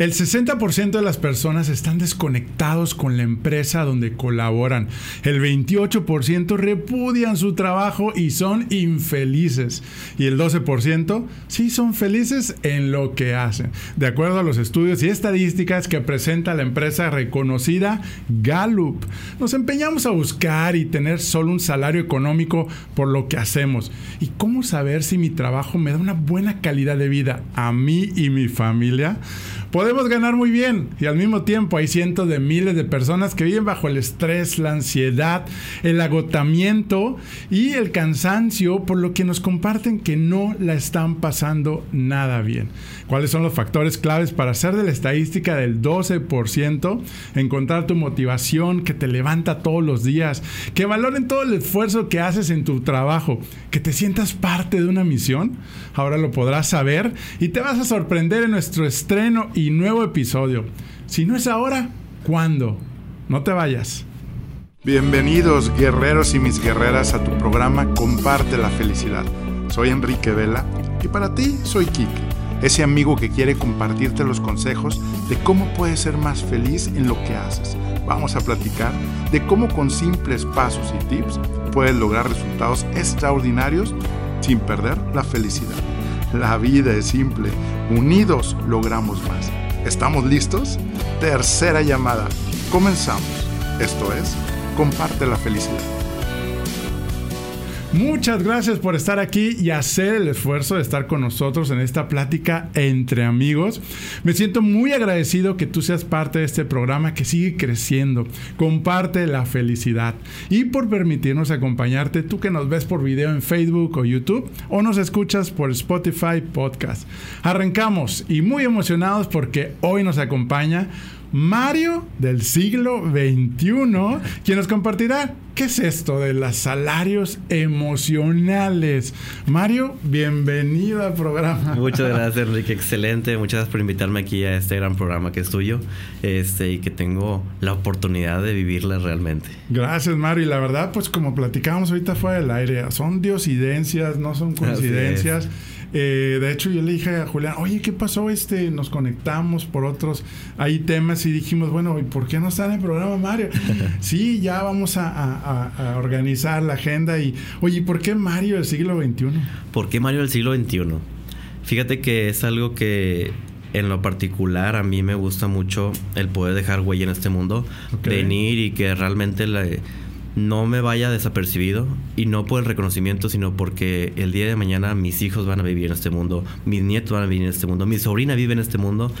El 60% de las personas están desconectados con la empresa donde colaboran. El 28% repudian su trabajo y son infelices. Y el 12% sí son felices en lo que hacen. De acuerdo a los estudios y estadísticas que presenta la empresa reconocida Gallup, nos empeñamos a buscar y tener solo un salario económico por lo que hacemos. ¿Y cómo saber si mi trabajo me da una buena calidad de vida a mí y mi familia? Podemos ganar muy bien y al mismo tiempo hay cientos de miles de personas que viven bajo el estrés, la ansiedad, el agotamiento y el cansancio, por lo que nos comparten que no la están pasando nada bien. ¿Cuáles son los factores claves para hacer de la estadística del 12%? Encontrar tu motivación que te levanta todos los días, que valoren todo el esfuerzo que haces en tu trabajo, que te sientas parte de una misión. Ahora lo podrás saber y te vas a sorprender en nuestro estreno nuevo episodio. Si no es ahora, ¿cuándo? No te vayas. Bienvenidos guerreros y mis guerreras a tu programa Comparte la felicidad. Soy Enrique Vela y para ti soy Kike ese amigo que quiere compartirte los consejos de cómo puedes ser más feliz en lo que haces. Vamos a platicar de cómo con simples pasos y tips puedes lograr resultados extraordinarios sin perder la felicidad. La vida es simple, unidos logramos más. ¿Estamos listos? Tercera llamada. Comenzamos. Esto es, comparte la felicidad. Muchas gracias por estar aquí y hacer el esfuerzo de estar con nosotros en esta plática entre amigos. Me siento muy agradecido que tú seas parte de este programa que sigue creciendo. Comparte la felicidad y por permitirnos acompañarte, tú que nos ves por video en Facebook o YouTube o nos escuchas por Spotify Podcast. Arrancamos y muy emocionados porque hoy nos acompaña Mario del siglo XXI, quien nos compartirá qué es esto de los salarios emocionales. Mario, bienvenido al programa. Muchas gracias, Enrique. Excelente. Muchas gracias por invitarme aquí a este gran programa que es tuyo este, y que tengo la oportunidad de vivirla realmente. Gracias, Mario. Y la verdad, pues como platicábamos ahorita fuera del aire, son diosidencias, no son coincidencias. Eh, de hecho, yo le dije a Julián, oye, ¿qué pasó? Este, nos conectamos por otros, hay temas y dijimos, bueno, ¿y por qué no está en el programa Mario? sí, ya vamos a, organizar la agenda y, oye, ¿por qué Mario del siglo XXI? ¿Por qué Mario del siglo XXI? Fíjate que es algo que en lo particular a mí me gusta mucho el poder dejar huella en este mundo, venir y que realmente la no me vaya desapercibido y no por el reconocimiento, sino porque el día de mañana mis hijos van a vivir en este mundo, mis nietos van a vivir en este mundo, mi sobrina vive en este mundo.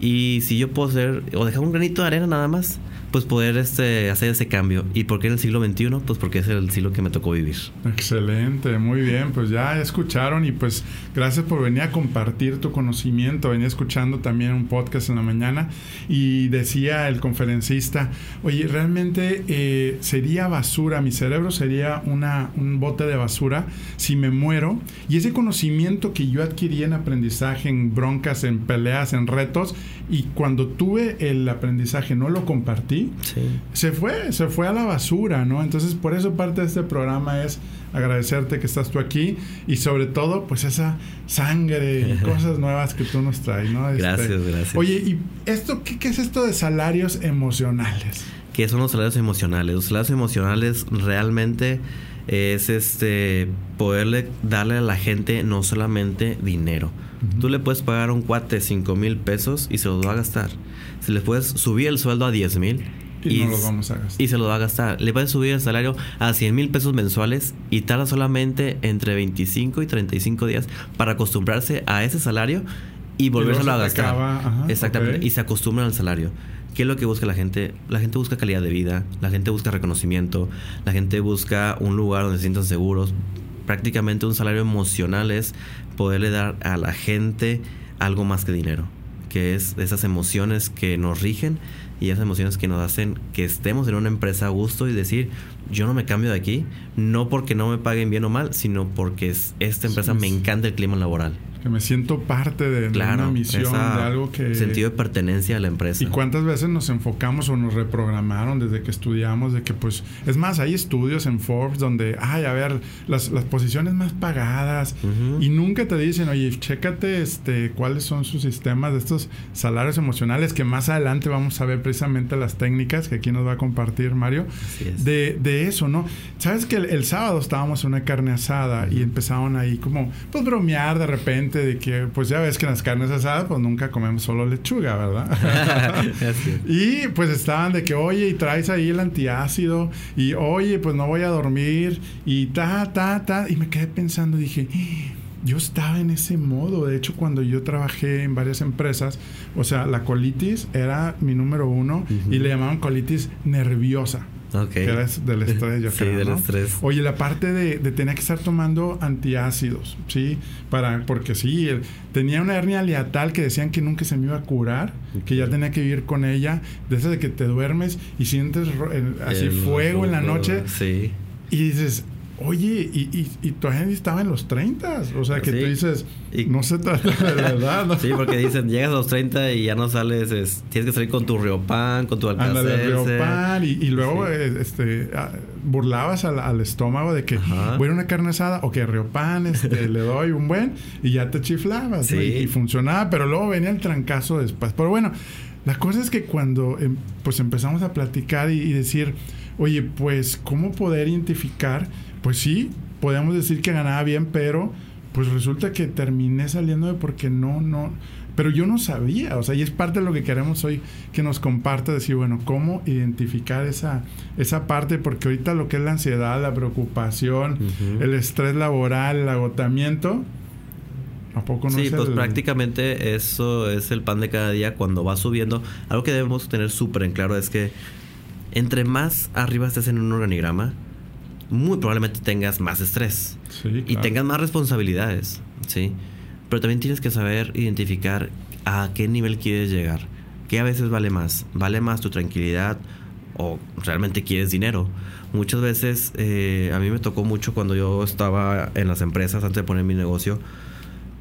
Y si yo puedo ser, o dejar un granito de arena nada más, pues poder este, hacer ese cambio. ¿Y por qué en el siglo XXI? Pues porque es el siglo que me tocó vivir. Excelente, muy bien. Pues ya escucharon y pues gracias por venir a compartir tu conocimiento. Venía escuchando también un podcast en la mañana y decía el conferencista, oye, realmente eh, sería basura, mi cerebro sería una, un bote de basura si me muero. Y ese conocimiento que yo adquirí en aprendizaje, en broncas, en peleas, en retos, y cuando tuve el aprendizaje no lo compartí, se fue, se fue a la basura, ¿no? Entonces, por eso parte de este programa es agradecerte que estás tú aquí y sobre todo, pues esa sangre y cosas nuevas que tú nos traes, ¿no? Este, gracias, gracias. Oye, ¿y esto qué, qué es esto de salarios emocionales? ¿Qué son los salarios emocionales? Los salarios emocionales realmente es este poderle darle a la gente no solamente dinero, Tú le puedes pagar a un cuate 5 mil pesos y se los va a gastar. Se le puedes subir el sueldo a 10 mil. Y, no lo vamos a gastar. Y se lo va a gastar. Le puedes subir el salario a 100 mil pesos mensuales y tarda solamente entre 25 y 35 días para acostumbrarse a ese salario y volvérselo a gastar. Exactamente. Y se acostumbran al salario. ¿Qué es lo que busca la gente? La gente busca calidad de vida, la gente busca reconocimiento, la gente busca un lugar donde se sientan seguros. Prácticamente un salario emocional es poderle dar a la gente algo más que dinero, que es esas emociones que nos rigen y esas emociones que nos hacen que estemos en una empresa a gusto y decir, yo no me cambio de aquí, no porque no me paguen bien o mal, sino porque esta empresa me encanta el clima laboral. que me siento parte de, una misión, de algo que... Sentido de pertenencia a la empresa. Y cuántas veces nos enfocamos o nos reprogramaron desde que estudiamos de que pues... Es más, hay estudios en Forbes donde, ay, a ver, las, posiciones más pagadas y nunca te dicen, oye, chécate este, cuáles son sus sistemas de estos salarios emocionales que más adelante vamos a ver precisamente las técnicas que aquí nos va a compartir Mario. De, de, eso, ¿no? Sabes que el, sábado estábamos en una carne asada y empezaban ahí como, pues bromear de repente de que, pues ya ves que en las carnes asadas, pues nunca comemos solo lechuga, ¿verdad? y pues estaban de que, oye, y traes ahí el antiácido, y oye, pues no voy a dormir, y ta, ta, ta. Y me quedé pensando, dije, yo estaba en ese modo. De hecho, cuando yo trabajé en varias empresas, o sea, la colitis era mi número uno y le llamaban colitis nerviosa. Que era del estrés, yo sí, del estrés. Oye, la parte de, tener que estar tomando antiácidos, ¿sí? Para, porque sí, tenía una hernia leatal que decían que nunca se me iba a curar, que ya tenía que vivir con ella, de esas de que te duermes y sientes así fuego en la noche. Sí. Y dices, Oye, y, y, y estaba en los 30. O sea, que tú dices, no se trata de verdad. ¿no? Sí, porque dicen, llegas a los 30 y ya no sales, tienes que salir con tu Riopan, con tu alcacelser. Riopan. Y, luego eh, este, ah, burlabas al, estómago de que, voy a una carne asada, ok, Riopan, este, le doy un buen, y ya te chiflabas. Sí. Y, funcionaba, pero luego venía el trancazo después. Pero bueno, la cosa es que cuando em, pues empezamos a platicar y decir, oye, pues, ¿cómo poder identificar pues sí, podemos decir que ganaba bien, pero pues resulta que terminé saliendo de porque no, no, pero yo no sabía, o sea, y es parte de lo que queremos hoy que nos comparte, decir, bueno, cómo identificar esa, esa parte, porque ahorita lo que es la ansiedad, la preocupación, el estrés laboral, el agotamiento, ¿a poco no Sí, pues prácticamente eso es el pan de cada día cuando va subiendo. Algo que debemos tener súper en claro es que entre más arriba estés en un organigrama, muy probablemente tengas más estrés y tengas más responsabilidades, ¿sí? Pero también tienes que saber identificar a qué nivel quieres llegar. ¿Qué a veces vale más? ¿Vale más tu tranquilidad o realmente quieres dinero? Muchas veces eh, a mí me tocó mucho cuando yo estaba en las empresas antes de poner mi negocio.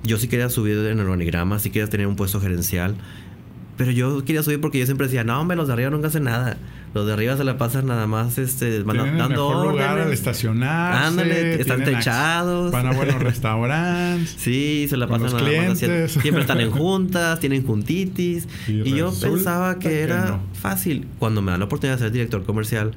Yo sí quería subir en el organigrama, sí quería tener un puesto gerencial pero yo quería subir porque yo siempre decía, no, hombre, los de arriba nunca hacen nada. Los de arriba se la pasan nada más este, van dando el mejor lugar al estacionarse. Ándale, están techados. Van a buenos restaurantes. sí, se la pasan nada más Siempre están en juntas, tienen juntitis. Y, yo pensaba que, era fácil. Cuando me dan la oportunidad de ser director comercial,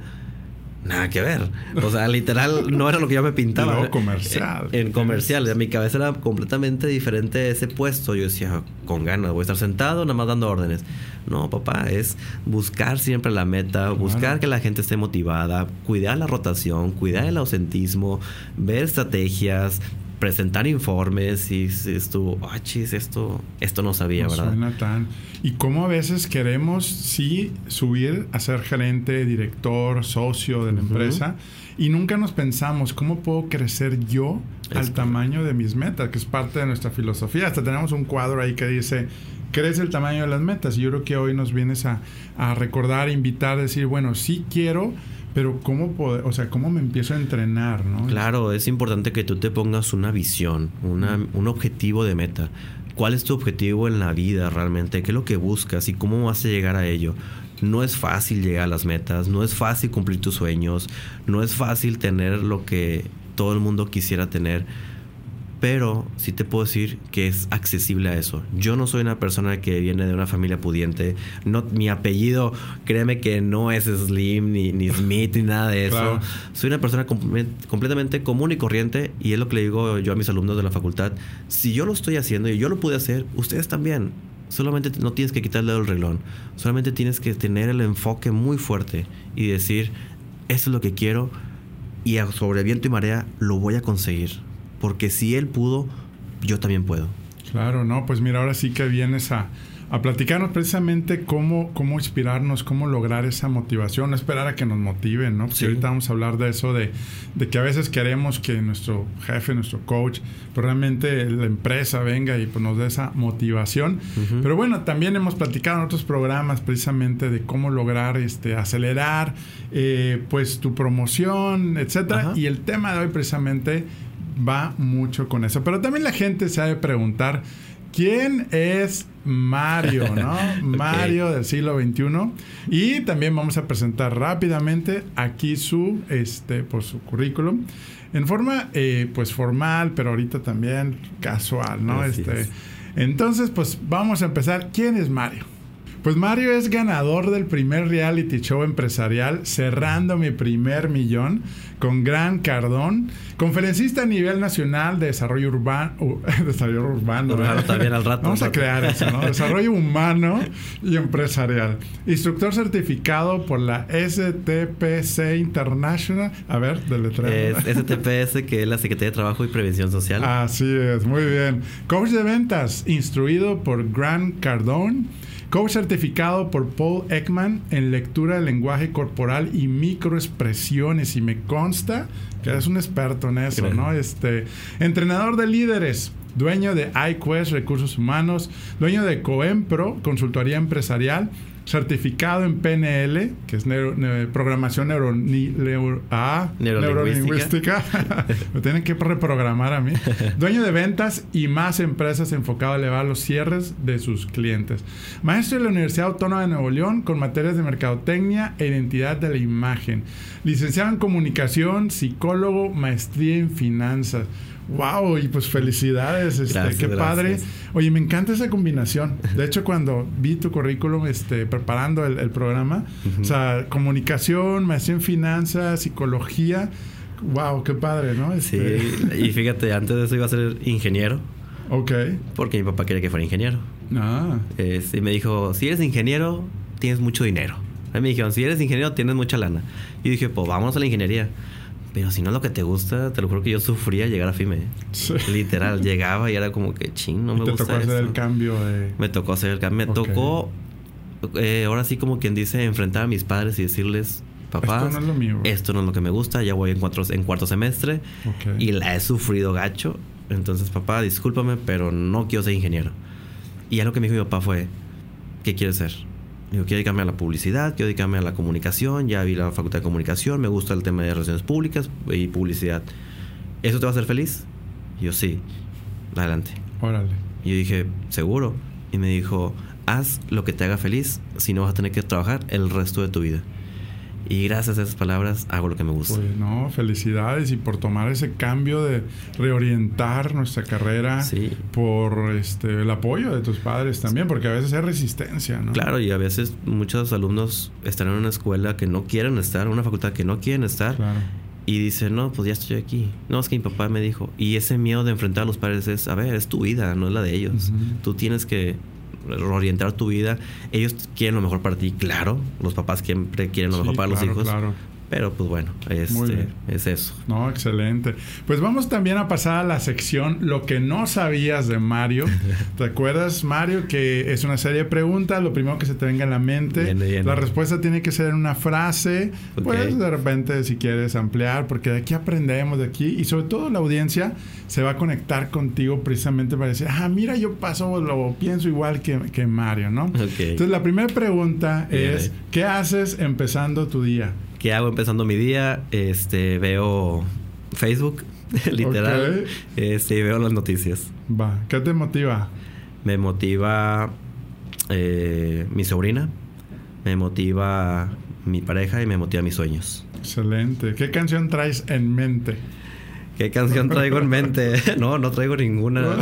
nada que ver. O sea, literal, no era lo que yo me pintaba. comercial. En, comercial. En mi cabeza era completamente diferente ese puesto. Yo decía, con ganas, voy a estar sentado nada más dando órdenes. No, papá, es buscar siempre la meta, buscar que la gente esté motivada, cuidar la rotación, cuidar el ausentismo, ver estrategias, presentar informes y estuvo, ah, chis, esto, esto no sabía, ¿verdad? Suena tan. Y cómo a veces queremos, sí, subir a ser gerente, director, socio de la empresa y nunca nos pensamos, ¿cómo puedo crecer yo al tamaño de mis metas? Que es parte de nuestra filosofía. Hasta tenemos un cuadro ahí que dice, crece el tamaño de las metas. Y yo creo que hoy nos vienes a, a recordar, invitar, decir, bueno, sí quiero pero ¿cómo, poder, o sea, ¿cómo me empiezo a entrenar? ¿no? Claro, es importante que tú te pongas una visión, una, un objetivo de meta. ¿Cuál es tu objetivo en la vida realmente? ¿Qué es lo que buscas y cómo vas a llegar a ello? No es fácil llegar a las metas, no es fácil cumplir tus sueños, no es fácil tener lo que todo el mundo quisiera tener pero sí te puedo decir que es accesible a eso. Yo no soy una persona que viene de una familia pudiente. No, mi apellido, créeme que no es Slim, ni, ni Smith, ni nada de eso. Soy una persona completamente común y corriente y es lo que le digo yo a mis alumnos de la facultad. Si yo lo estoy haciendo y yo lo pude hacer, ustedes también. Solamente no tienes que quitarle el relón. Solamente tienes que tener el enfoque muy fuerte y decir, esto es lo que quiero y sobre viento y marea lo voy a conseguir porque si él pudo, yo también puedo. Claro, no, pues mira, ahora sí que vienes a, a platicarnos precisamente cómo, cómo inspirarnos, cómo lograr esa motivación, no esperar a que nos motiven, ¿no? Porque ahorita vamos a hablar de eso, de, de, que a veces queremos que nuestro jefe, nuestro coach, pues realmente la empresa venga y pues nos dé esa motivación. Pero bueno, también hemos platicado en otros programas precisamente de cómo lograr este, acelerar eh, pues tu promoción, etcétera. Y el tema de hoy precisamente va mucho con eso. Pero también la gente se ha de preguntar, ¿quién es Mario, ¿no? Mario del siglo XXI. Y también vamos a presentar rápidamente aquí su, este, pues, su currículum. En forma, eh, pues, formal, pero ahorita también casual, ¿no? este, Entonces, pues, vamos a empezar. ¿Quién es Mario? Pues Mario es ganador del primer reality show empresarial, cerrando mi primer millón con Gran Cardón, conferencista a nivel nacional de desarrollo urbano, desarrollo urbano, también al rato. Vamos a crear eso, ¿no? Desarrollo humano y empresarial. Instructor certificado por la STPC International. A ver. Es STPS, que es la Secretaría de Trabajo y Prevención Social. Así es, muy bien. Coach de ventas, instruido por Gran Cardón Coach certificado por Paul Ekman en lectura de lenguaje corporal y microexpresiones. Y me consta que eres un experto en eso, ¿no? Este, entrenador de líderes, dueño de iQuest Recursos Humanos, dueño de Coempro, consultoría empresarial certificado en PNL, que es programación neuro, ah, neurolingüística. Me tienen que reprogramar a mí. Dueño de ventas y más empresas enfocado a elevar los cierres de sus clientes. Maestro de la Universidad Autónoma de Nuevo León con materias de mercadotecnia e identidad de la imagen. Licenciado en comunicación, psicólogo, maestría en finanzas. Wow, y pues felicidades, este, qué padre. Oye, me encanta esa combinación. De hecho, cuando vi tu currículum, este, preparando el, programa, o sea, comunicación, maestría en finanzas, psicología, wow, qué padre, ¿no? Sí, este, y fíjate, antes de eso iba a ser ingeniero. Ok. Porque mi papá quería que fuera ingeniero. Ah. y me dijo, si eres ingeniero, tienes mucho dinero. A mí me dijeron, si eres ingeniero, tienes mucha lana. Y dije, pues vámonos a la ingeniería. Pero si no es lo que te gusta, te lo juro que yo sufría llegar a FIME. Literal, llegaba y era como que ching, no me gusta. Te tocó hacer el cambio de. Me tocó hacer el cambio. Me tocó, eh, ahora sí, como quien dice, enfrentar a mis padres y decirles, papá, esto no es lo mío. Esto no es lo que me gusta, ya voy en, cuatro, en cuarto semestre y la he sufrido gacho. Entonces, papá, discúlpame, pero no quiero ser ingeniero. Y ya lo que me dijo mi papá fue, ¿qué quieres ser? Digo, quiero dedicarme a la publicidad, quiero dedicarme a la comunicación, ya vi la facultad de comunicación, me gusta el tema de relaciones públicas y publicidad. ¿Eso te va a hacer feliz? Y yo, sí, adelante. Órale. Y yo dije, seguro. Y me dijo, haz lo que te haga feliz, si no vas a tener que trabajar el resto de tu vida. Y gracias a esas palabras hago lo que me gusta. Pues no, felicidades y por tomar ese cambio de reorientar nuestra carrera por este el apoyo de tus padres también, porque a veces hay resistencia, ¿no? Claro, y a veces muchos alumnos están en una escuela que no quieren estar, en una facultad que no quieren estar. Y dicen, no, pues ya estoy aquí. No, es que mi papá me dijo. Y ese miedo de enfrentar a los padres es, a ver, es tu vida, no es la de ellos. Tú tienes que orientar tu vida. Ellos quieren lo mejor para ti, claro. Los papás siempre quieren lo mejor para los hijos. Claro. Pero pues bueno, este, es eso. No, excelente. Pues vamos también a pasar a la sección Lo que no sabías de Mario. ¿Te acuerdas, Mario, que es una serie de preguntas? Lo primero que se te venga en la mente. La respuesta tiene que ser en una frase. Pues de repente, si quieres ampliar, porque de aquí aprendemos, de aquí. Y sobre todo la audiencia se va a conectar contigo precisamente para decir, ah, mira, yo paso, lo pienso igual que, que Mario, ¿no? Entonces, la primera pregunta es, ¿qué haces empezando tu día? ¿Qué hago empezando mi día? Este, veo Facebook, literal. Este, y veo las noticias. Va. ¿Qué te motiva? Me motiva eh, mi sobrina, me motiva mi pareja y me motiva mis sueños. Excelente. ¿Qué canción traes en mente? ¿Qué canción traigo en mente? no, no traigo ninguna.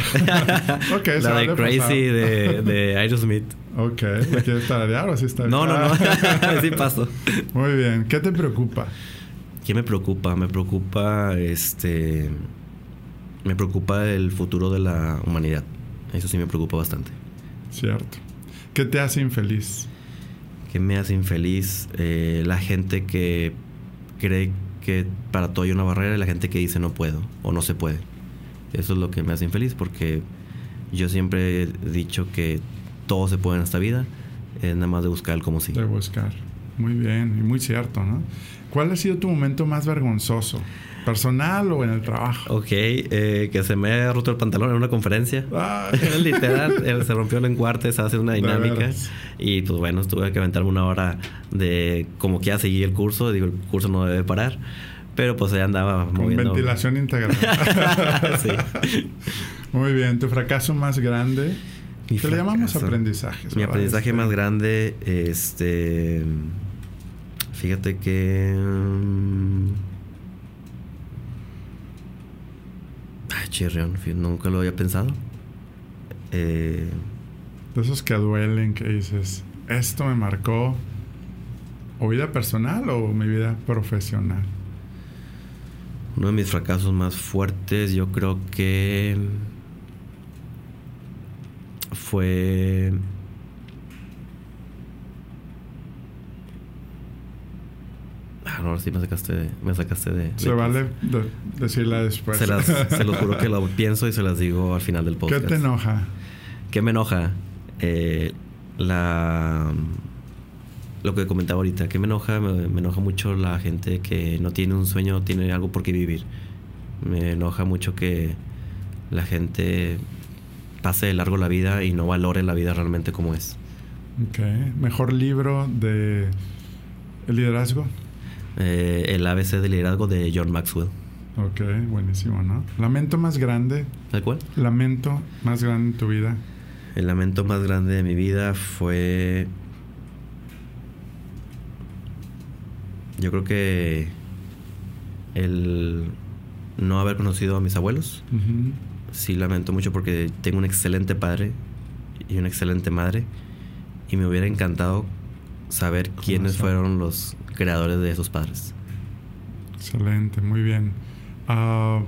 okay, la de Crazy de, de Aerosmith. Ok, ¿me quieres tararear o así está No, no, no, así paso. Muy bien, ¿qué te preocupa? ¿Qué me preocupa? Me preocupa este me preocupa el futuro de la humanidad. Eso sí me preocupa bastante. Cierto. ¿Qué te hace infeliz? ¿Qué me hace infeliz? Eh, la gente que cree para todo hay una barrera y la gente que dice no puedo o no se puede. Eso es lo que me hace infeliz porque yo siempre he dicho que todo se puede en esta vida, es nada más de buscar el cómo sí. De buscar. Muy bien, y muy cierto, ¿no? ¿Cuál ha sido tu momento más vergonzoso? ¿Personal o en el trabajo? Ok, eh, que se me ha roto el pantalón en una conferencia. Literal, se rompió en cuartes a hacer una dinámica. Y pues bueno, tuve que aventarme una hora de como que ya seguir el curso. Digo, el curso no debe parar. Pero pues ella andaba Con ventilación integral. sí. Muy bien. ¿Tu fracaso más grande? ¿Qué le llamamos aprendizajes? Mi aprendizaje más grande, este... Fíjate que... Mm, ay, chirrión, nunca lo había pensado. Eh, de esos que duelen, que dices, esto me marcó o vida personal o mi vida profesional. Uno de mis fracasos más fuertes yo creo que fue Ah, no, sí me sacaste de... Me sacaste de se vale decirla después. Se, las, se los juro que lo pienso y se las digo al final del podcast. ¿Qué te enoja? ¿Qué me enoja? Eh, la lo que comentaba ahorita, que me enoja, me, enoja mucho la gente que no tiene un sueño, tiene algo por qué vivir. Me enoja mucho que la gente pase de largo la vida y no valore la vida realmente como es. Ok. ¿Mejor libro de el liderazgo? Eh, el ABC del liderazgo de John Maxwell. Ok, buenísimo, ¿no? ¿Lamento más grande? ¿El cuál? ¿Lamento más grande en tu vida? El lamento más grande de mi vida fue Yo creo que el no haber conocido a mis abuelos, sí lamento mucho porque tengo un excelente padre y una excelente madre y me hubiera encantado saber quiénes fueron los creadores de esos padres. Excelente, muy bien. Uh,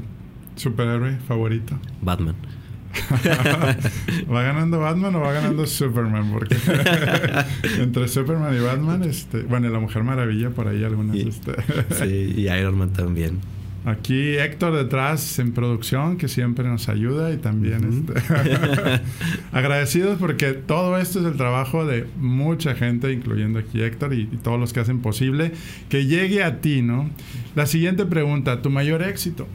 ¿Superhéroe favorito? Batman. ¿Va ganando Batman o va ganando Superman? Porque entre Superman y Batman, este, bueno, la Mujer Maravilla por ahí algunas. este. sí, y Iron Man también. Aquí Héctor detrás en producción que siempre nos ayuda y también este, agradecidos porque todo esto es el trabajo de mucha gente, incluyendo aquí Héctor y, y, todos los que hacen posible que llegue a ti, ¿no? La siguiente pregunta, ¿tu mayor éxito?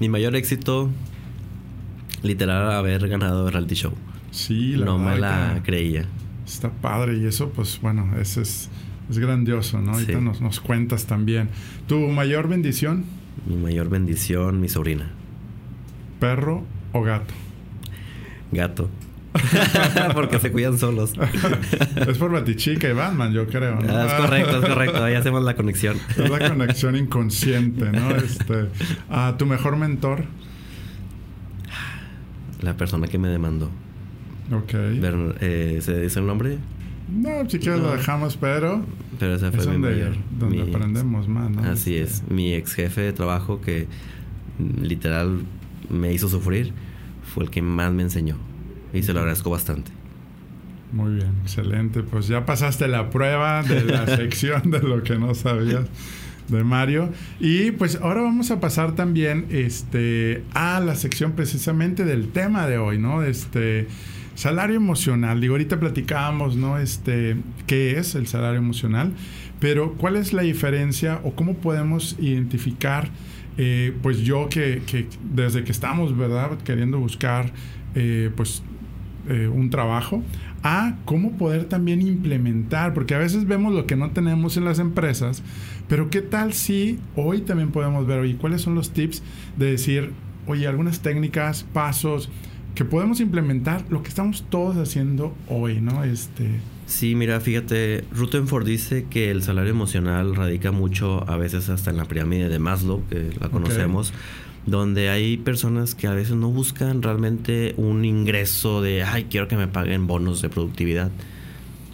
Mi mayor éxito literal haber ganado el reality show. Sí, la No me la creía. Está padre y eso, pues bueno, eso es, es grandioso, ¿no? Ahorita nos, nos cuentas también. ¿Tu mayor bendición? Mi mayor bendición, mi sobrina. ¿Perro o gato? Gato. Porque se cuidan solos. es por Batichica y Batman, yo creo. Ah, es correcto, es correcto. Ahí hacemos la conexión. Es la conexión inconsciente, ¿no? Este, ah, ¿Tu mejor mentor? la persona que me demandó. Ok. Eh, ¿Se dice el nombre? No, si quieres lo dejamos, pero. Pero ese fue mi mayor. Donde aprendemos más, ¿no? Así es. Mi ex jefe de trabajo que mm, literal me hizo sufrir fue el que más me enseñó. Y se lo agradezco bastante. Muy bien, excelente. Pues ya pasaste la prueba de la sección de lo que no sabías de Mario. Y pues ahora vamos a pasar también este, a la sección precisamente del tema de hoy, ¿no? Este salario emocional. Digo, ahorita platicábamos, ¿no? Este, ¿qué es el salario emocional? Pero ¿cuál es la diferencia o cómo podemos identificar, eh, pues yo que, desde que estamos, ¿verdad? Queriendo buscar, eh, pues, eh, un trabajo, a cómo poder también implementar, porque a veces vemos lo que no tenemos en las empresas, pero ¿qué tal si hoy también podemos ver, oye, cuáles son los tips de decir, oye, algunas técnicas, pasos que podemos implementar lo que estamos todos haciendo hoy, ¿no? Este... Sí, mira, fíjate, Rutherford dice que el salario emocional radica mucho, a veces hasta en la pirámide de Maslow, que la conocemos, donde hay personas que a veces no buscan realmente un ingreso de, ay, quiero que me paguen bonos de productividad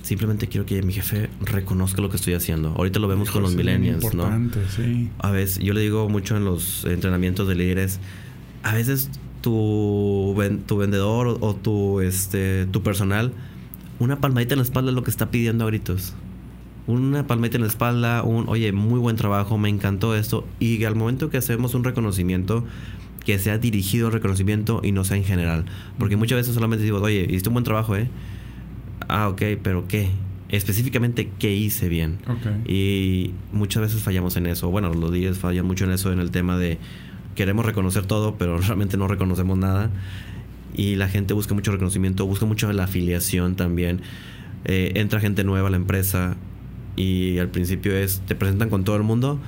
Simplemente quiero que mi jefe reconozca lo que estoy haciendo. Ahorita lo vemos con los millennials, ¿no? Sí. A veces, yo le digo mucho en los entrenamientos de líderes, a veces tu, tu vendedor o, tu, este, tu personal, una palmadita en la espalda es lo que está pidiendo a gritos. Una palmadita en la espalda, un, oye, muy buen trabajo, me encantó esto. Y al momento que hacemos un reconocimiento, que sea dirigido al reconocimiento y no sea en general. Porque muchas veces solamente digo, oye, hiciste un buen trabajo, ¿eh? ah, ok, pero ¿qué? Específicamente, ¿qué hice bien? Y muchas veces fallamos en eso. Bueno, los días fallan mucho en eso, en el tema de queremos reconocer todo, pero realmente no reconocemos nada. Y la gente busca mucho reconocimiento, busca mucho la afiliación también. Eh, entra gente nueva a la empresa y al principio es, te presentan con todo el mundo,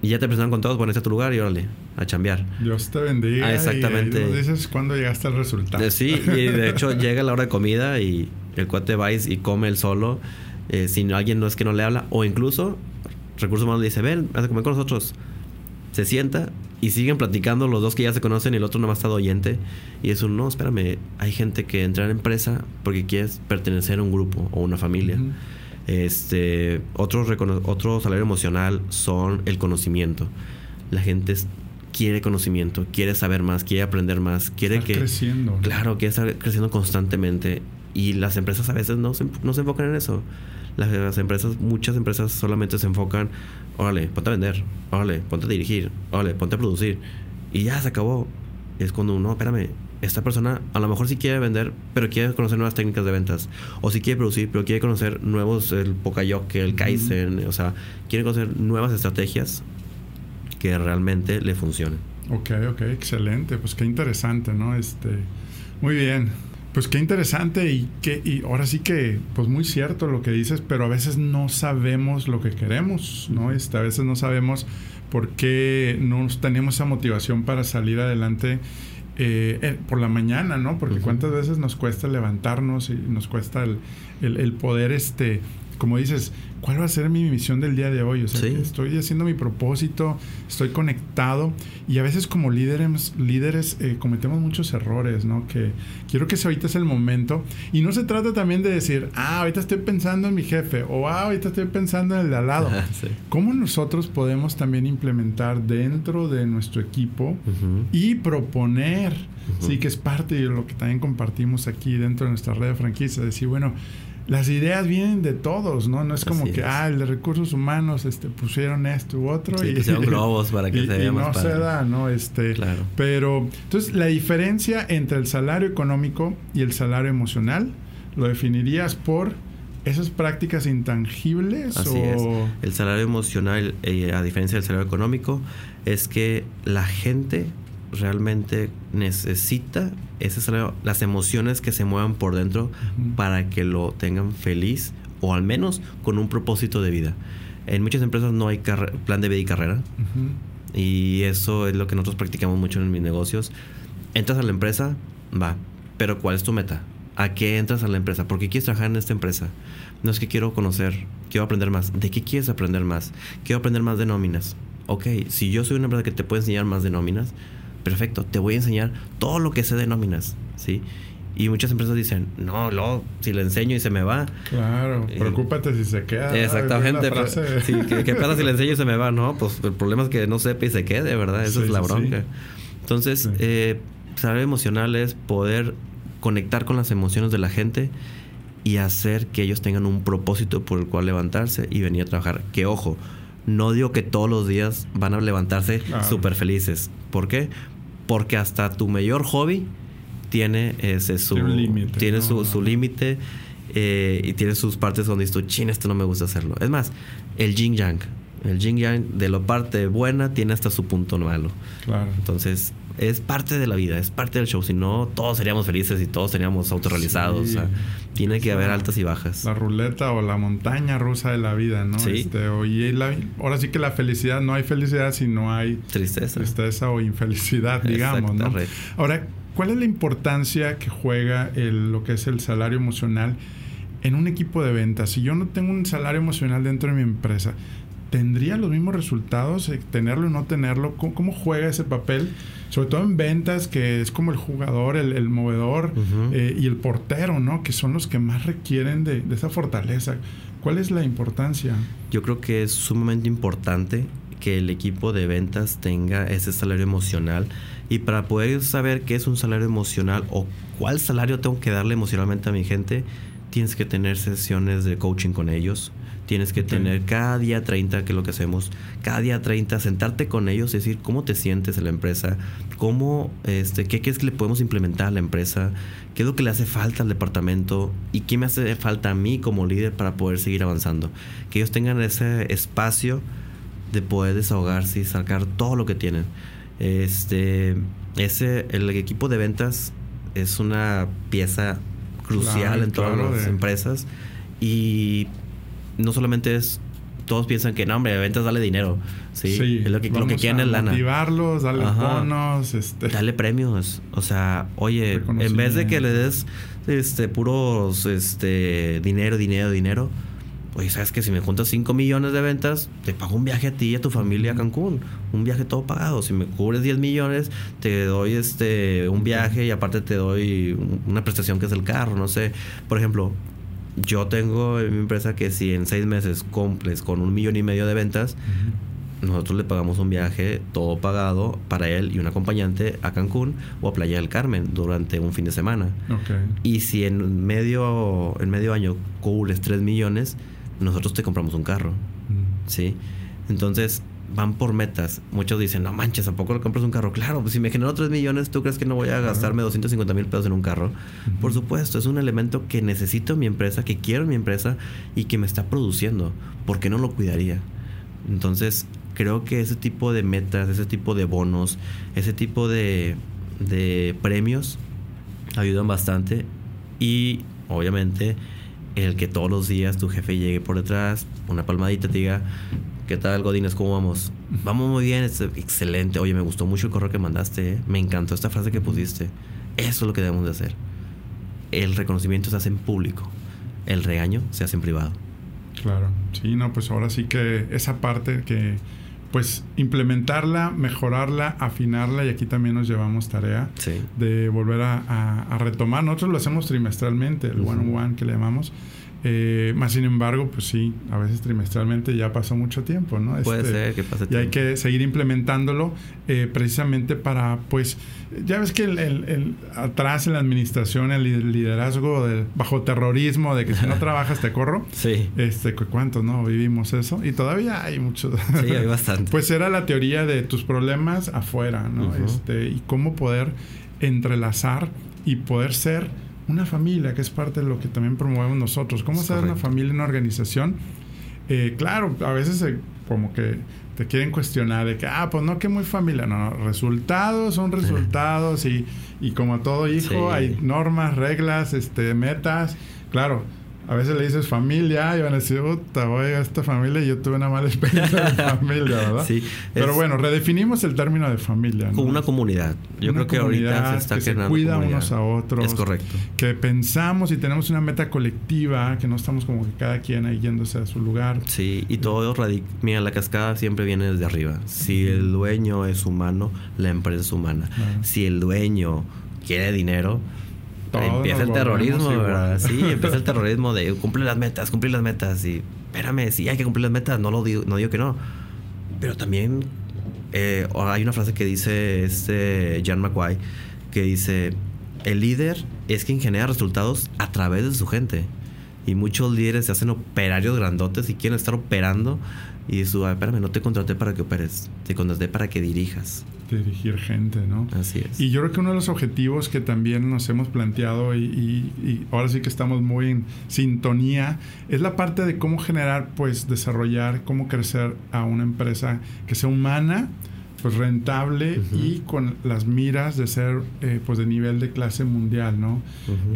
Y ya te presentan con todos, bueno, este es tu lugar y órale, a chambear. Dios te bendiga. Ah, exactamente. Y dices cuándo llegaste al resultado. Eh, sí, y de hecho llega la hora de comida y el cuate va y come él solo. Eh, si alguien no es que no le habla. O incluso, recursos humanos le dice, ven, haz de comer con nosotros. Se sienta y siguen platicando los dos que ya se conocen y el otro no más está oyente. Y es un, no, espérame, hay gente que entra en la empresa porque quiere pertenecer a un grupo o una familia. Este, otro, otro salario emocional son el conocimiento. La gente quiere conocimiento, quiere saber más, quiere aprender más, quiere estar que... creciendo. Claro, quiere estar creciendo constantemente. Y las empresas a veces no se, no se enfocan en eso. Las, empresas, muchas empresas solamente se enfocan, órale, ponte a vender, órale, ponte a dirigir, órale, ponte a producir. Y ya se acabó. Es cuando uno, espérame, esta persona a lo mejor sí quiere vender, pero quiere conocer nuevas técnicas de ventas. O sí quiere producir, pero quiere conocer nuevos, el Pokayoke, el Kaizen. O sea, quiere conocer nuevas estrategias que realmente le funcionen. Ok, ok, excelente. Pues qué interesante, ¿no? Este, muy bien. Pues qué interesante y que y ahora sí que pues muy cierto lo que dices, pero a veces no sabemos lo que queremos, ¿no? Este, a veces no sabemos por qué no tenemos esa motivación para salir adelante eh, eh, por la mañana, ¿no? Porque cuántas veces nos cuesta levantarnos y nos cuesta el, el, poder, este, como dices, ¿cuál va a ser mi misión del día de hoy? O sea, estoy haciendo mi propósito, estoy conectado y a veces como líderes, líderes eh, cometemos muchos errores, ¿no? Que quiero que ahorita es el momento y no se trata también de decir, ah, ahorita estoy pensando en mi jefe o ah, ahorita estoy pensando en el de al lado. ¿Cómo nosotros podemos también implementar dentro de nuestro equipo y proponer? Sí, que es parte de lo que también compartimos aquí dentro de nuestra red de franquicia. Decir, bueno, las ideas vienen de todos, ¿no? No es como que, ah, el de recursos humanos este, pusieron esto u otro. y pusieron globos para que se vea más no se da, ¿no? Este, claro. Pero, entonces, la diferencia entre el salario económico y el salario emocional, ¿lo definirías por esas prácticas intangibles? Así es. El salario emocional, eh, a diferencia del salario económico, es que la gente realmente necesita salario, las emociones que se muevan por dentro para que lo tengan feliz o al menos con un propósito de vida. En muchas empresas no hay plan de vida y carrera. Y eso es lo que nosotros practicamos mucho en mis negocios. Entras a la empresa, va. Pero ¿cuál es tu meta? ¿A qué entras a la empresa? ¿Por qué quieres trabajar en esta empresa? No es que quiero conocer, quiero aprender más. ¿De qué quieres aprender más? Quiero aprender más de nóminas. Ok, si yo soy una empresa que te puede enseñar más de nóminas, perfecto, te voy a enseñar todo lo que sé de nóminas, ¿sí? Y muchas empresas dicen, no, lo, si le enseño y se me va. Claro, eh, preocúpate si se queda. Exactamente. ¿qué, pasa si le enseño y se me va? No, pues el problema es que no sepa y se quede, ¿verdad? Esa es la bronca. Entonces, eh, saber emocional es poder conectar con las emociones de la gente y hacer que ellos tengan un propósito por el cual levantarse y venir a trabajar. Que ojo, no digo que todos los días van a levantarse súper felices. ¿Por qué? Porque hasta tu mayor hobby tiene ese su límite, tiene su, su límite eh, y tiene sus partes donde dices chin, esto no me gusta hacerlo. Es más, el yin yang. El yin yang de la parte buena tiene hasta su punto malo. Claro. Entonces, es parte de la vida, es parte del show. Si no, todos seríamos felices y todos seríamos autorrealizados. tiene que haber altas y bajas. La ruleta o la montaña rusa de la vida, ¿no? Sí. Este, ahora sí que la felicidad, no hay felicidad si no hay tristeza. Tristeza o infelicidad, digamos, ¿no? Ahora, ¿cuál es la importancia que juega el, lo que es el salario emocional en un equipo de ventas? Si yo no tengo un salario emocional dentro de mi empresa, ¿tendría los mismos resultados, eh, tenerlo o no tenerlo? ¿Cómo, juega ese papel? Sobre todo en ventas, que es como el jugador, el, movedor eh, y el portero, ¿no? Que son los que más requieren de, esa fortaleza. ¿Cuál es la importancia? Yo creo que es sumamente importante que el equipo de ventas tenga ese salario emocional y para poder saber qué es un salario emocional o cuál salario tengo que darle emocionalmente a mi gente, tienes que tener sesiones de coaching con ellos, Tienes que tener cada día 30, que es lo que hacemos, cada día 30, sentarte con ellos, decir cómo te sientes en la empresa, cómo, este, qué, qué es que le podemos implementar a la empresa, qué es lo que le hace falta al departamento y qué me hace falta a mí como líder para poder seguir avanzando. Que ellos tengan ese espacio de poder desahogarse y sacar todo lo que tienen. Este, ese, el equipo de ventas es una pieza crucial en todas las empresas y no solamente es todos piensan que no, hombre, de ventas dale dinero. Sí, es lo que, lo que quieren es lana. Motivarlos, darle bonos, este. Dale premios. O sea, oye, en vez de que le des este puros este dinero, dinero, dinero, oye, sabes que si me juntas 5 millones de ventas, te pago un viaje a ti y a tu familia a Cancún. Un viaje todo pagado. Si me cubres 10 millones, te doy este un viaje y aparte te doy una prestación que es el carro, no sé. Por ejemplo, yo tengo en mi empresa que si en seis meses cumples con un millón y medio de ventas, nosotros le pagamos un viaje todo pagado para él y un acompañante a Cancún o a Playa del Carmen durante un fin de semana. Y si en medio, en medio año cumples 3 millones, nosotros te compramos un carro. ¿Sí? Entonces, van por metas. Muchos dicen, no manches, ¿a poco le compras un carro? Claro, pues si me genero 3 millones, ¿tú crees que no voy a gastarme 250 mil pesos en un carro? Por supuesto, es un elemento que necesito en mi empresa, que quiero en mi empresa y que me está produciendo. ¿Por qué no lo cuidaría? Entonces, creo que ese tipo de metas, ese tipo de bonos, ese tipo de, de premios ayudan bastante y obviamente el que todos los días tu jefe llegue por detrás, una palmadita te diga, ¿Qué tal, Godines? ¿Cómo vamos? Vamos muy bien, es excelente. Oye, me gustó mucho el correo que mandaste. ¿eh? Me encantó esta frase que pusiste. Eso es lo que debemos de hacer. El reconocimiento se hace en público. El regaño se hace en privado. Claro. Sí, no, pues ahora sí que esa parte que, pues, implementarla, mejorarla, afinarla, y aquí también nos llevamos tarea de volver a, retomar. Nosotros lo hacemos trimestralmente, el one-on-one que le llamamos eh, más sin embargo, pues sí, a veces trimestralmente ya pasó mucho tiempo, ¿no? Puede este, ser que pase Y hay que seguir implementándolo eh, precisamente para, pues, ya ves que el, atrás en la administración, el liderazgo del, bajo terrorismo, de que si no trabajas te corro. Sí. Este, ¿cuántos no vivimos eso? Y todavía hay muchos. Sí, hay bastante. pues era la teoría de tus problemas afuera, ¿no? Este, y cómo poder entrelazar y poder ser una familia, que es parte de lo que también promovemos nosotros. ¿Cómo ser una familia, una organización? Eh, claro, a veces como que te quieren cuestionar de que, ah, pues no, que muy familia. No, resultados son resultados y, y como todo hijo hay normas, reglas, este, metas. Claro, a veces le dices familia y van a decir, puta, voy a esta familia y yo tuve una mala experiencia de familia, ¿verdad? Sí. Pero bueno, redefinimos el término de familia. ¿no? Una comunidad. Yo creo que ahorita se está que se cuida unos a otros. Es correcto. Que pensamos y tenemos una meta colectiva, que no estamos como que cada quien ahí yéndose a su lugar. Sí, y todo radica. Mira, la cascada siempre viene desde arriba. Si el dueño es humano, la empresa es humana. Si el dueño quiere dinero, empieza el terrorismo, ¿verdad? Sí, empieza el terrorismo de cumplir las metas, cumplir las metas. Y espérame, sí hay que cumplir las metas, no lo digo, no digo que no. Pero también eh, hay una frase que dice este Jan McQuay que dice: el líder es quien genera resultados a través de su gente. Y muchos líderes se hacen operarios grandotes y quieren estar operando. Y su, espérame, no te contraté para que operes, te contraté para que dirijas dirigir gente, ¿no? Así es. Y yo creo que uno de los objetivos que también nos hemos planteado y, ahora sí que estamos muy en sintonía es la parte de cómo generar, pues, desarrollar, cómo crecer a una empresa que sea humana, pues rentable y con las miras de ser eh, pues de nivel de clase mundial, ¿no?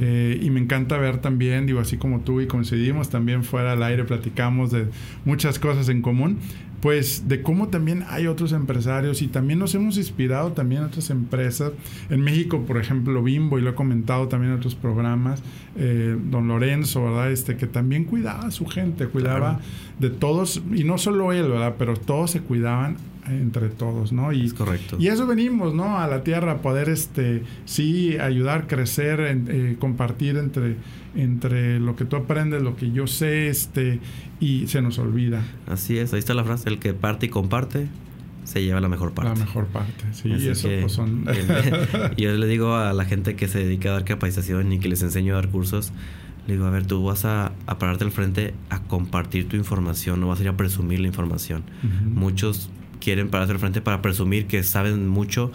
Eh, y me encanta ver también, digo, así como tú y coincidimos, también fuera del aire platicamos de muchas cosas en común, pues de cómo también hay otros empresarios y también nos hemos inspirado también otras empresas. En México, por ejemplo, Bimbo, y lo he comentado también en otros programas, eh, don Lorenzo, ¿verdad? Este, que también cuidaba a su gente, cuidaba de todos, y no solo él, ¿verdad? Pero todos se cuidaban entre todos, ¿no? Y, es correcto. Y eso venimos, ¿no? A la tierra, poder, este, sí, ayudar, crecer, eh, compartir entre, entre lo que tú aprendes, lo que yo sé, este, y se nos olvida. Así es, ahí está la frase, el que parte y comparte, se lleva la mejor parte. La mejor parte, sí, eso pues son... y yo le digo a la gente que se dedica a dar capacitación y que les enseño a dar cursos, le digo, a ver, tú vas a, pararte al frente a compartir tu información, no vas a ir a presumir la información. Muchos quieren para hacer frente para presumir que saben mucho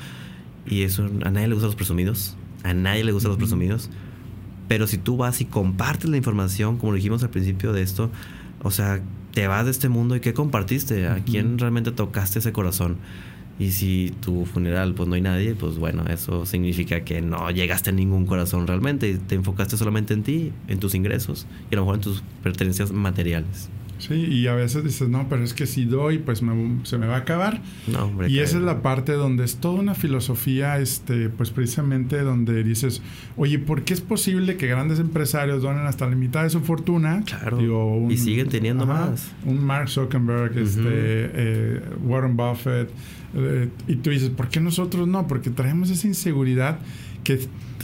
y eso a nadie le gusta los presumidos, a nadie le gusta los presumidos. Pero si tú vas y compartes la información, como dijimos al principio de esto, o sea, te vas de este mundo y ¿qué compartiste? ¿A quién realmente tocaste ese corazón? Y si tu funeral pues no hay nadie, pues bueno, eso significa que no llegaste a ningún corazón realmente. Te enfocaste solamente en ti, en tus ingresos y a lo mejor en tus pertenencias materiales. Sí, y a veces dices, no, pero es que si doy, pues se me va a acabar. No, hombre, y esa es la parte donde es toda una filosofía, este, pues precisamente donde dices, oye, ¿por qué es posible que grandes empresarios donen hasta la mitad de su fortuna? Claro. y siguen teniendo más. Un Mark Zuckerberg, este, eh, Warren Buffett. Eh, y tú dices, ¿por qué nosotros no? Porque traemos esa inseguridad que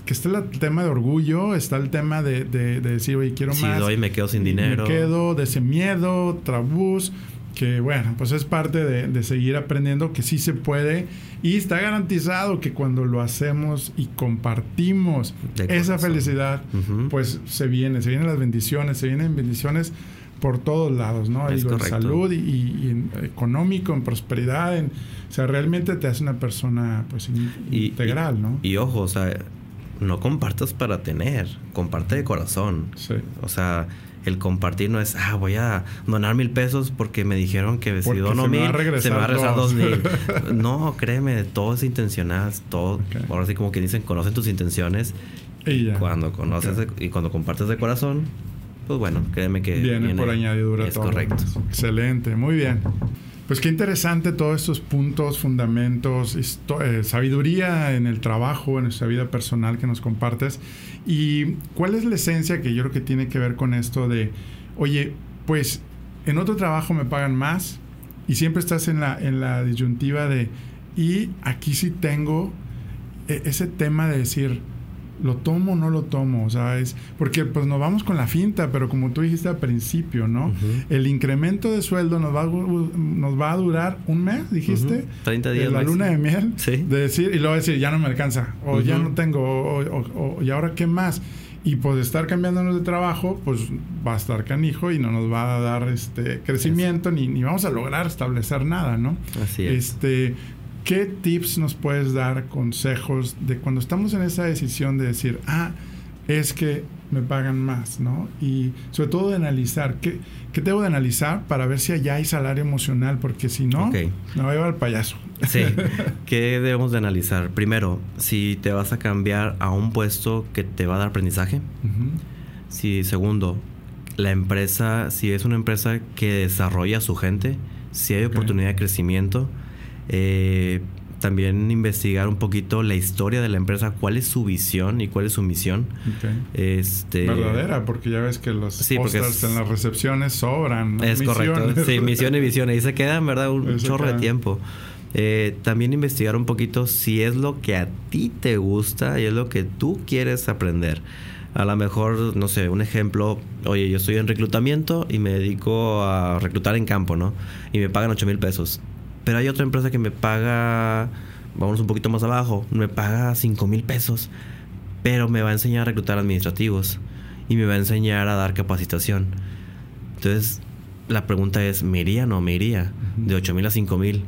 que está el tema de orgullo, está el tema de, decir, oye, quiero más. Si doy, me quedo sin dinero. Me quedo de ese miedo, trabús, que bueno, pues es parte de, seguir aprendiendo que sí se puede y está garantizado que cuando lo hacemos y compartimos esa felicidad, pues se viene, se vienen las bendiciones, se vienen bendiciones por todos lados, ¿no? en salud y, en económico, en prosperidad, en, o sea, realmente te hace una persona pues integral, ¿no? Y ojo, o sea, no compartas para tener, comparte de corazón. Sí. O sea, el compartir no es, ah, voy a donar mil pesos porque me dijeron que si dono mil, se me va a regresar dos mil. no, créeme, todo es intencional, todo, ahora sí como que dicen, conocen tus intenciones. Y cuando conoces y cuando compartes de corazón, pues bueno, créeme que viene, por añadidura es correcto. Excelente, muy bien. Pues qué interesante todos estos puntos, fundamentos, eh, sabiduría en el trabajo, en nuestra vida personal que nos compartes. ¿Y cuál es la esencia que yo creo que tiene que ver con esto de, oye, pues en otro trabajo me pagan más y siempre estás en la, en la disyuntiva de, y aquí sí tengo e-, ese tema de decir, ¿Lo tomo o no lo tomo? O sea, es porque pues nos vamos con la finta, pero como tú dijiste al principio, ¿no? El incremento de sueldo nos va, a, nos va a durar un mes, dijiste. 30 días. la luna de miel. Sí. De decir, y luego decir, ya no me alcanza, o ya no tengo, o, y ahora qué más. Y pues estar cambiándonos de trabajo, pues va a estar canijo y no nos va a dar este crecimiento, ni, ni vamos a lograr establecer nada, ¿no? Así es. Este, ¿Qué tips nos puedes dar, consejos de cuando estamos en esa decisión de decir, ah, es que me pagan más, ¿no? Y sobre todo de analizar, ¿qué, qué debo de analizar para ver si allá hay salario emocional? Porque si no, me va a llevar al payaso. Sí, ¿qué debemos de analizar? Primero, si te vas a cambiar a un puesto que te va a dar aprendizaje. Si, segundo, la empresa, si es una empresa que desarrolla a su gente, si hay oportunidad de crecimiento eh, también investigar un poquito la historia de la empresa, cuál es su visión y cuál es su misión. Este, Verdadera, porque ya ves que los sí, en las recepciones sobran. Es correcto. Sí, misión y visión. Ahí se quedan, ¿verdad? Un chorro de tiempo. Eh, también investigar un poquito si es lo que a ti te gusta y es lo que tú quieres aprender. A lo mejor, no sé, un ejemplo, oye, yo estoy en reclutamiento y me dedico a reclutar en campo, ¿no? Y me pagan 8 mil pesos. Pero hay otra empresa que me paga, vamos un poquito más abajo, me paga 5 mil pesos, pero me va a enseñar a reclutar administrativos y me va a enseñar a dar capacitación. Entonces, la pregunta es, ¿me iría o no me iría? De 8 mil a 5 mil.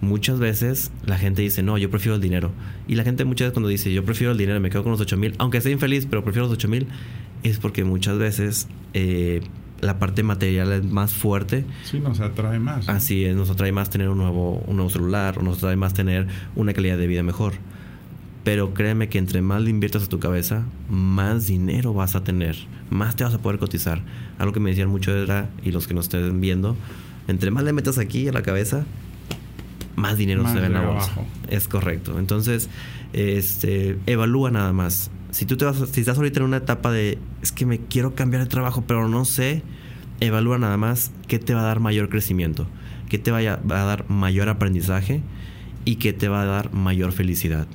Muchas veces la gente dice, no, yo prefiero el dinero. Y la gente muchas veces cuando dice, yo prefiero el dinero, me quedo con los 8 mil, aunque esté infeliz, pero prefiero los 8 mil, es porque muchas veces eh, la parte material es más fuerte. Sí, nos atrae más. Así es, nos atrae más tener un nuevo, un nuevo celular, o nos atrae más tener una calidad de vida mejor. Pero créeme que entre más le inviertas a tu cabeza, más dinero vas a tener, más te vas a poder cotizar. Algo que me decían mucho era, y los que nos estén viendo, entre más le metas aquí a la cabeza, más dinero se ve en la bolsa. Es correcto. Entonces, este, evalúa nada más si tú te vas, si estás ahorita en una etapa de es que me quiero cambiar de trabajo, pero no sé, evalúa nada más qué te va a dar mayor crecimiento, qué te va a, dar mayor aprendizaje y qué te va a dar mayor felicidad.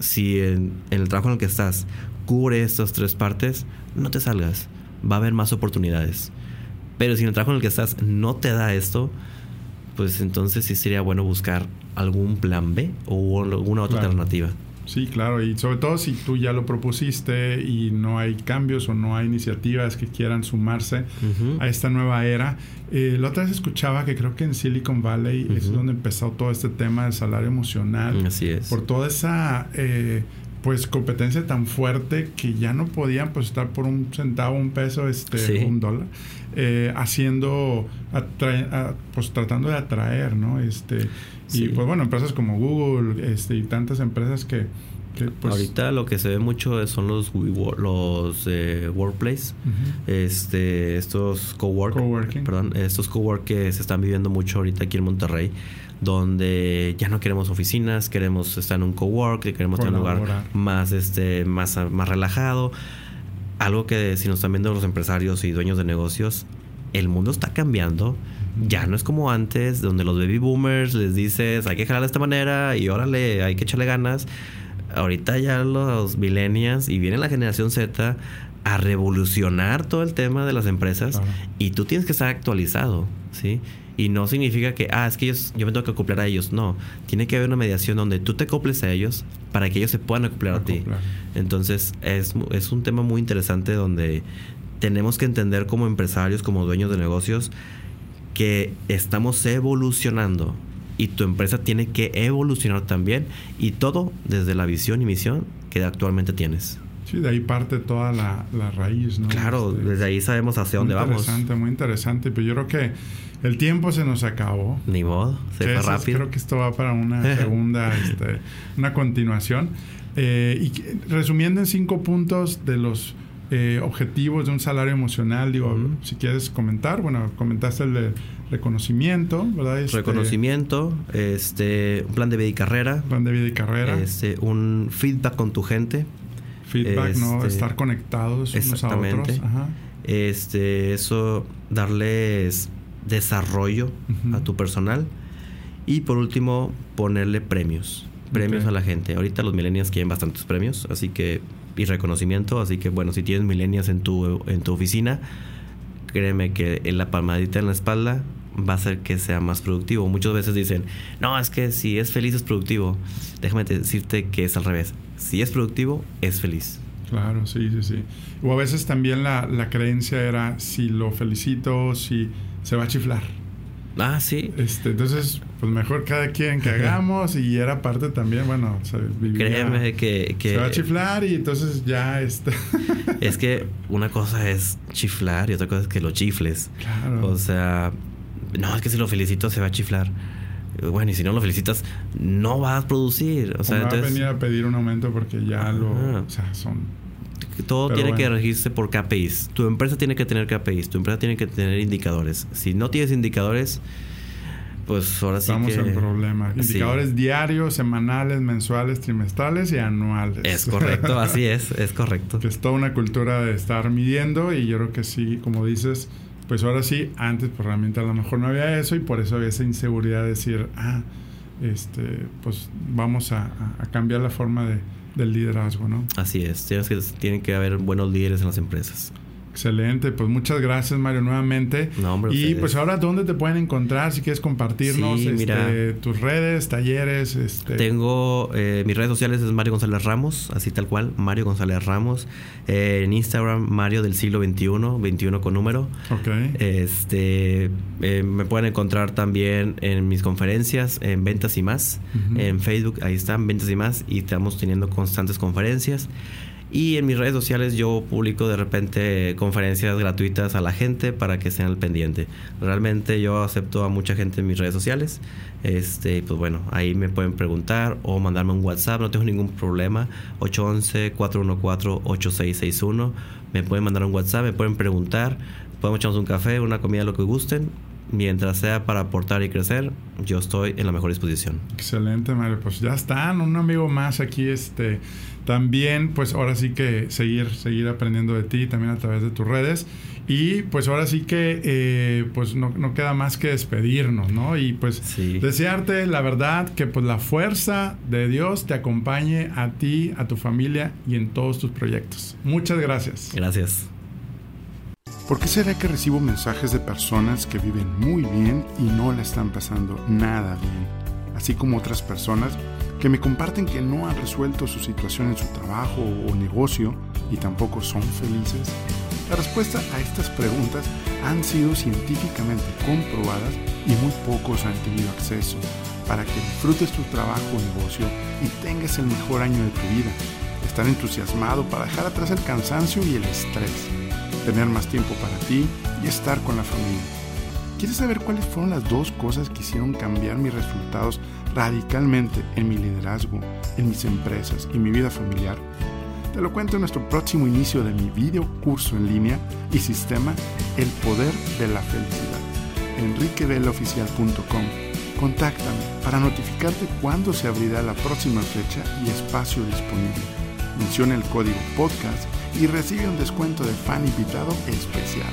Si en, el trabajo en el que estás cubre estas tres partes, no te salgas, va a haber más oportunidades. Pero si en el trabajo en el que estás no te da esto, pues entonces sí sería bueno buscar algún plan B o alguna otra alternativa. Sí, claro, y sobre todo si tú ya lo propusiste y no hay cambios o no hay iniciativas que quieran sumarse a esta nueva era. Eh, la otra vez escuchaba que creo que en Silicon Valley es donde empezó todo este tema del salario emocional. Así es. Por toda esa eh, pues competencia tan fuerte que ya no podían pues estar por un centavo, un peso, este, un dólar, eh, haciendo, pues tratando de atraer, ¿no? Este, y pues bueno, empresas como Google este, y tantas empresas que Pues Ahorita lo que se ve mucho son los los eh, workplace, este, estos cowork, coworking, perdón, estos cowork que se están viviendo mucho ahorita aquí en Monterrey, donde ya no queremos oficinas, queremos estar en un cowork, queremos tener un lugar más, este, más, más relajado. Algo que si nos están viendo los empresarios y dueños de negocios, el mundo está cambiando. Ya no es como antes, donde los baby boomers les dices hay que jalar de esta manera y órale, hay que echarle ganas ahorita ya los millennials y viene la generación Z a revolucionar todo el tema de las empresas y tú tienes que estar actualizado, ¿sí? Y no significa que, ah, es que ellos, yo me tengo que acoplar a ellos. No, tiene que haber una mediación donde tú te acoples a ellos para que ellos se puedan acoplar, a ti. Entonces, es, es un tema muy interesante donde tenemos que entender como empresarios, como dueños de negocios, que estamos evolucionando y tu empresa tiene que evolucionar también y todo desde la visión y misión que actualmente tienes. Sí, de ahí parte toda la, raíz, ¿no? Claro, este, desde ahí sabemos hacia dónde vamos. Muy interesante, muy interesante, pero yo creo que el tiempo se nos acabó. Ni modo, se fue rápido. Creo que esto va para una segunda, este, una continuación. Eh, y resumiendo en cinco puntos de los eh, objetivos de un salario emocional, digo, si quieres comentar, bueno, comentaste el de reconocimiento, ¿verdad? Este, reconocimiento, este, un plan de vida y carrera. Plan de vida y carrera. Este, un feedback con tu gente. Feedback, ¿no? Este, Estar conectados unos a otros. Este, eso, darles desarrollo a tu personal. Y por último, ponerle premios. Premios a la gente. Ahorita los millennials quieren bastantes premios, así que y reconocimiento, así que bueno, si tienes millennials en tu en tu oficina, créeme que la palmadita en la espalda va a hacer que sea más productivo. Muchas veces dicen, no, es que si es feliz es productivo. Déjame decirte que es al revés. Si es productivo, es feliz. Claro, sí, sí, sí. O a veces también la, la creencia era, si lo felicito, si se va a chiflar. Ah, sí. Este, entonces, pues mejor cada quien que hagamos y era parte también, bueno, Créeme que, que, Se va a chiflar y entonces ya está. es que una cosa es chiflar y otra cosa es que lo chifles. Claro. O sea, no, es que si lo felicito se va a chiflar. Bueno, y si no lo felicitas, no vas a producir. O sea, no entonces... va a venir a pedir un aumento porque ya lo... O sea, son todo tiene que regirse por KPIs. Tu empresa tiene que tener KPIs, tu empresa tiene que tener indicadores. Si no tienes indicadores, pues ahora sí Estamos en problema. Indicadores diarios, semanales, mensuales, trimestrales y anuales. Es correcto, así es, es correcto. Que es toda una cultura de estar midiendo y yo creo que sí, como dices, pues ahora sí, antes pues realmente a lo mejor no había eso y por eso había esa inseguridad de decir, ah, este, pues vamos a cambiar la forma de del liderazgo, ¿no? Así es, tienes que, tienen que haber buenos líderes en las empresas. Excelente, pues muchas gracias Mario nuevamente. y pues ahora, ¿dónde te pueden encontrar? Si quieres compartirnos este, tus redes, talleres. Este... Tengo eh, mis redes sociales es Mario González Ramos, así tal cual, Mario González Ramos. Eh, en Instagram, Mario del siglo XXI, 21 con número. Ok. Este, eh, me pueden encontrar también en mis conferencias, en Ventas y Más. En Facebook, ahí están, Ventas y Más. Y estamos teniendo constantes conferencias. Y en mis redes sociales yo publico de repente conferencias gratuitas a la gente para que sean al pendiente. Realmente yo acepto a mucha gente en mis redes sociales. Este, pues bueno, ahí me pueden preguntar o mandarme un WhatsApp, no tengo ningún problema. 811-414-8661. Me pueden mandar un WhatsApp, me pueden preguntar. Podemos echarnos un café, una comida, lo que gusten mientras sea para aportar y crecer, yo estoy en la mejor disposición. Excelente, Mario. Pues ya están, un amigo más aquí, este, también, pues ahora sí que seguir, seguir aprendiendo de ti también a través de tus redes. Y pues ahora sí que eh, pues no, no, queda más que despedirnos, ¿no? Y pues desearte la verdad que pues la fuerza de Dios te acompañe a ti, a tu familia y en todos tus proyectos. Muchas gracias. Gracias. ¿Por qué será que recibo mensajes de personas que viven muy bien y no la están pasando nada bien? Así como otras personas que me comparten que no han resuelto su situación en su trabajo o negocio y tampoco son felices? La respuesta a estas preguntas han sido científicamente comprobadas y muy pocos han tenido acceso para que disfrutes tu trabajo o negocio y tengas el mejor año de tu vida. Estar entusiasmado para dejar atrás el cansancio y el estrés. Tener más tiempo para ti y estar con la familia ¿Quieres saber cuáles fueron las dos cosas que hicieron cambiar mis resultados radicalmente en mi liderazgo, en mis empresas y mi vida familiar? Te lo cuento en nuestro próximo inicio de mi video curso en línea y sistema El Poder de la Felicidad. enriquevelaoficial.com Contáctame para notificarte cuándo se abrirá la próxima fecha y espacio disponible. Menciona el código podcast y recibe un descuento de fan invitado especial.